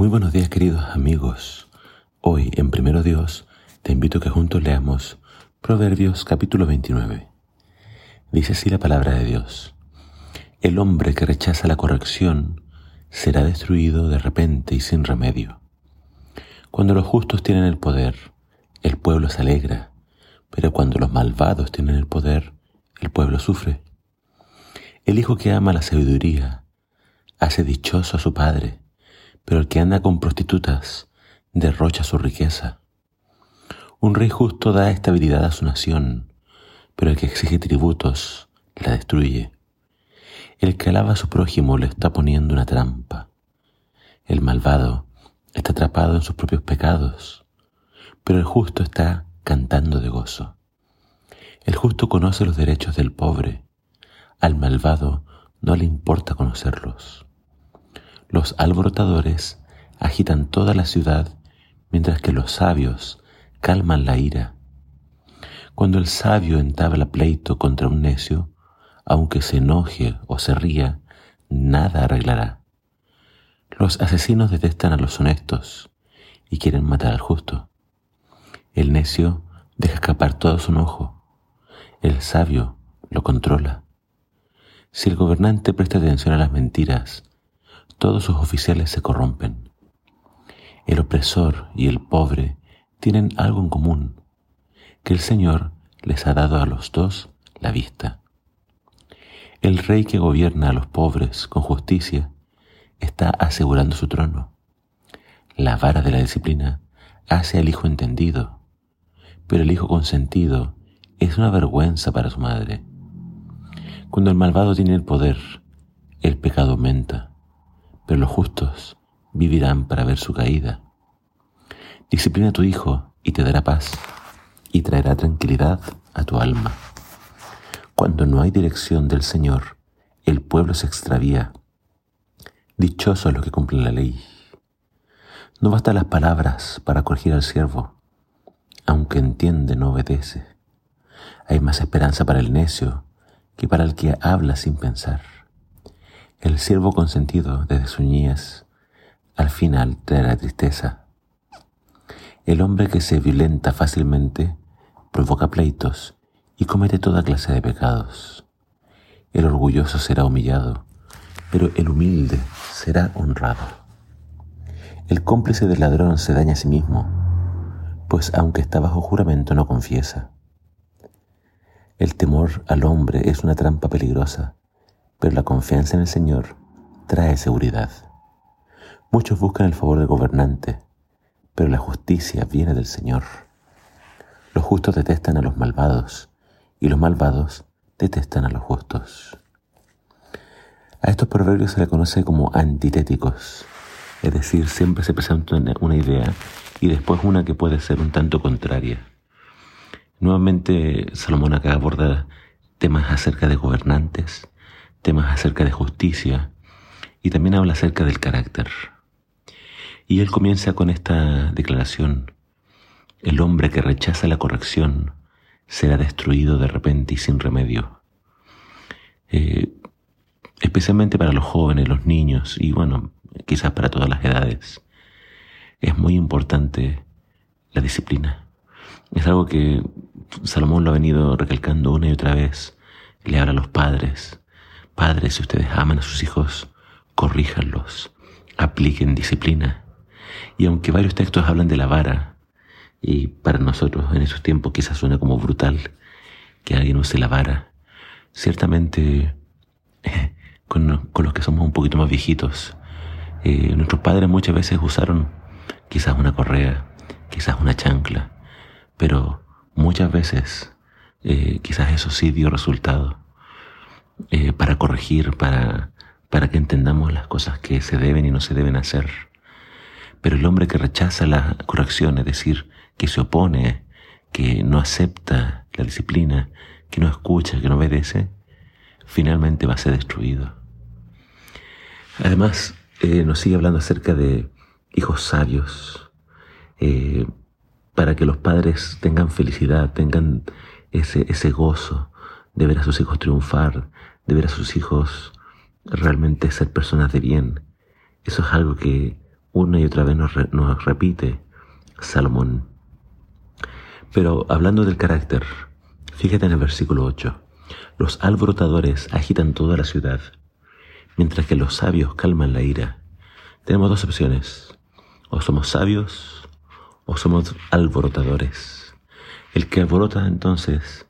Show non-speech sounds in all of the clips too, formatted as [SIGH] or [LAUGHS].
Muy buenos días queridos amigos. Hoy en Primero Dios te invito a que juntos leamos Proverbios capítulo 29. Dice así la palabra de Dios. El hombre que rechaza la corrección será destruido de repente y sin remedio. Cuando los justos tienen el poder, el pueblo se alegra, pero cuando los malvados tienen el poder, el pueblo sufre. El hijo que ama la sabiduría hace dichoso a su padre, pero el que anda con prostitutas derrocha su riqueza. Un rey justo da estabilidad a su nación, pero el que exige tributos la destruye. El que alaba a su prójimo le está poniendo una trampa. El malvado está atrapado en sus propios pecados, pero el justo está cantando de gozo. El justo conoce los derechos del pobre, al malvado no le importa conocerlos. Los alborotadores agitan toda la ciudad, mientras que los sabios calman la ira. Cuando el sabio entabla pleito contra un necio, aunque se enoje o se ría, nada arreglará. Los asesinos detestan a los honestos y quieren matar al justo. El necio deja escapar todo su enojo. El sabio lo controla. Si el gobernante presta atención a las mentiras, todos sus oficiales se corrompen. El opresor y el pobre tienen algo en común, que el Señor les ha dado a los dos la vista. El rey que gobierna a los pobres con justicia está asegurando su trono. La vara de la disciplina hace al hijo entendido, pero el hijo consentido es una vergüenza para su madre. Cuando el malvado tiene el poder, el pecado aumenta pero los justos vivirán para ver su caída. Disciplina a tu hijo y te dará paz y traerá tranquilidad a tu alma. Cuando no hay dirección del Señor, el pueblo se extravía. Dichosos los que cumplen la ley. No bastan las palabras para corregir al siervo, aunque entiende no obedece. Hay más esperanza para el necio que para el que habla sin pensar. El siervo consentido desde su niñez al final traerá tristeza. El hombre que se violenta fácilmente provoca pleitos y comete toda clase de pecados. El orgulloso será humillado, pero el humilde será honrado. El cómplice del ladrón se daña a sí mismo, pues aunque está bajo juramento no confiesa. El temor al hombre es una trampa peligrosa pero la confianza en el Señor trae seguridad. Muchos buscan el favor del gobernante, pero la justicia viene del Señor. Los justos detestan a los malvados y los malvados detestan a los justos. A estos proverbios se le conoce como antitéticos, es decir, siempre se presenta una idea y después una que puede ser un tanto contraria. Nuevamente Salomón acá aborda temas acerca de gobernantes, temas acerca de justicia y también habla acerca del carácter. Y él comienza con esta declaración, el hombre que rechaza la corrección será destruido de repente y sin remedio. Eh, especialmente para los jóvenes, los niños y bueno, quizás para todas las edades, es muy importante la disciplina. Es algo que Salomón lo ha venido recalcando una y otra vez. Le habla a los padres, Padres, si ustedes aman a sus hijos, corríjanlos, apliquen disciplina. Y aunque varios textos hablan de la vara, y para nosotros en esos tiempos quizás suena como brutal que alguien use la vara, ciertamente [LAUGHS] con, los que somos un poquito más viejitos, eh, nuestros padres muchas veces usaron quizás una correa, quizás una chancla, pero muchas veces eh, quizás eso sí dio resultado. Eh, para corregir, para, para que entendamos las cosas que se deben y no se deben hacer. Pero el hombre que rechaza la corrección, es decir, que se opone, que no acepta la disciplina, que no escucha, que no obedece, finalmente va a ser destruido. Además, eh, nos sigue hablando acerca de hijos sabios, eh, para que los padres tengan felicidad, tengan ese, ese gozo de ver a sus hijos triunfar, de ver a sus hijos realmente ser personas de bien. Eso es algo que una y otra vez nos, repite Salomón. Pero hablando del carácter, fíjate en el versículo 8. Los alborotadores agitan toda la ciudad, mientras que los sabios calman la ira. Tenemos dos opciones. O somos sabios o somos alborotadores. El que alborota entonces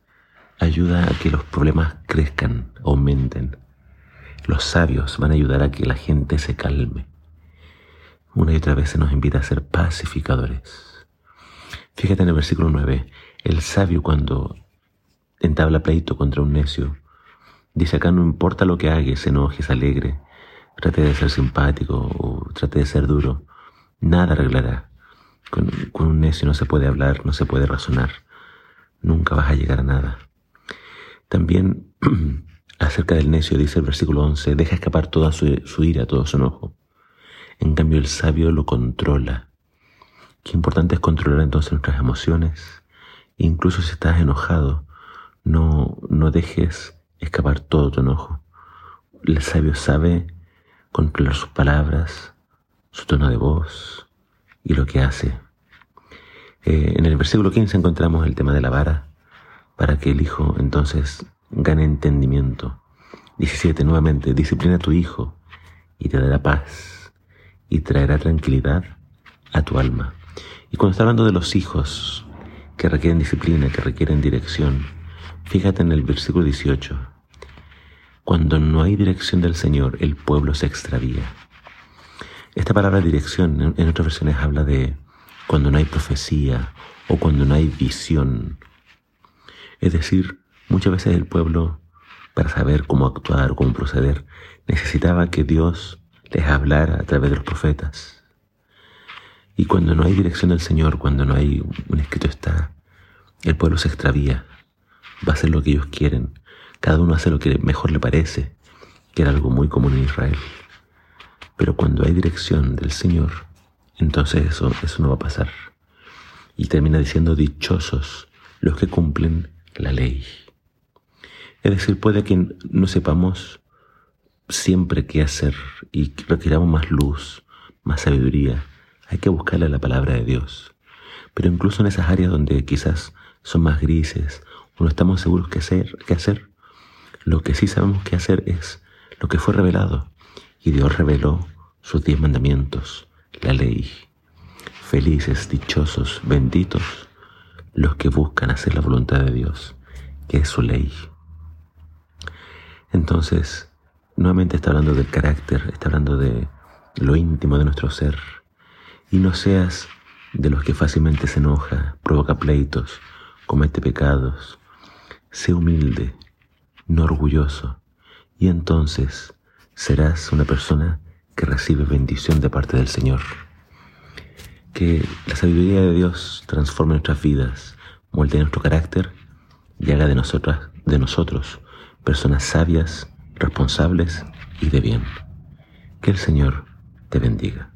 ayuda a que los problemas crezcan, aumenten. Los sabios van a ayudar a que la gente se calme. Una y otra vez se nos invita a ser pacificadores. Fíjate en el versículo 9, el sabio cuando entabla pleito contra un necio, dice acá no importa lo que haga, se enoje, se alegre, trate de ser simpático o trate de ser duro, nada arreglará. Con, con un necio no se puede hablar, no se puede razonar, nunca vas a llegar a nada. También [CLEARS THROAT] acerca del necio dice el versículo 11, deja escapar toda su, ira, todo su enojo. En cambio el sabio lo controla. Qué importante es controlar entonces nuestras emociones. Incluso si estás enojado, no, no dejes escapar todo tu enojo. El sabio sabe controlar sus palabras, su tono de voz y lo que hace. Eh, en el versículo 15 encontramos el tema de la vara para que el Hijo entonces gane entendimiento. 17. Nuevamente, disciplina a tu Hijo y te dará paz y traerá tranquilidad a tu alma. Y cuando está hablando de los hijos que requieren disciplina, que requieren dirección, fíjate en el versículo 18. Cuando no hay dirección del Señor, el pueblo se extravía. Esta palabra dirección en otras versiones habla de cuando no hay profecía o cuando no hay visión es decir, muchas veces el pueblo, para saber cómo actuar, cómo proceder, necesitaba que Dios les hablara a través de los profetas. Y cuando no hay dirección del Señor, cuando no hay un escrito está, el pueblo se extravía, va a hacer lo que ellos quieren, cada uno hace lo que mejor le parece, que era algo muy común en Israel. Pero cuando hay dirección del Señor, entonces eso, eso no va a pasar. Y termina diciendo dichosos los que cumplen la ley. Es decir, puede que no sepamos siempre qué hacer y requiramos más luz, más sabiduría. Hay que buscarle la palabra de Dios. Pero incluso en esas áreas donde quizás son más grises o no estamos seguros qué hacer, qué hacer, lo que sí sabemos qué hacer es lo que fue revelado. Y Dios reveló sus diez mandamientos, la ley. Felices, dichosos, benditos los que buscan hacer la voluntad de Dios, que es su ley. Entonces, nuevamente está hablando del carácter, está hablando de lo íntimo de nuestro ser. Y no seas de los que fácilmente se enoja, provoca pleitos, comete pecados. Sé humilde, no orgulloso, y entonces serás una persona que recibe bendición de parte del Señor. Que la sabiduría de Dios transforme nuestras vidas, molde nuestro carácter y haga de de nosotros personas sabias, responsables y de bien. Que el Señor te bendiga.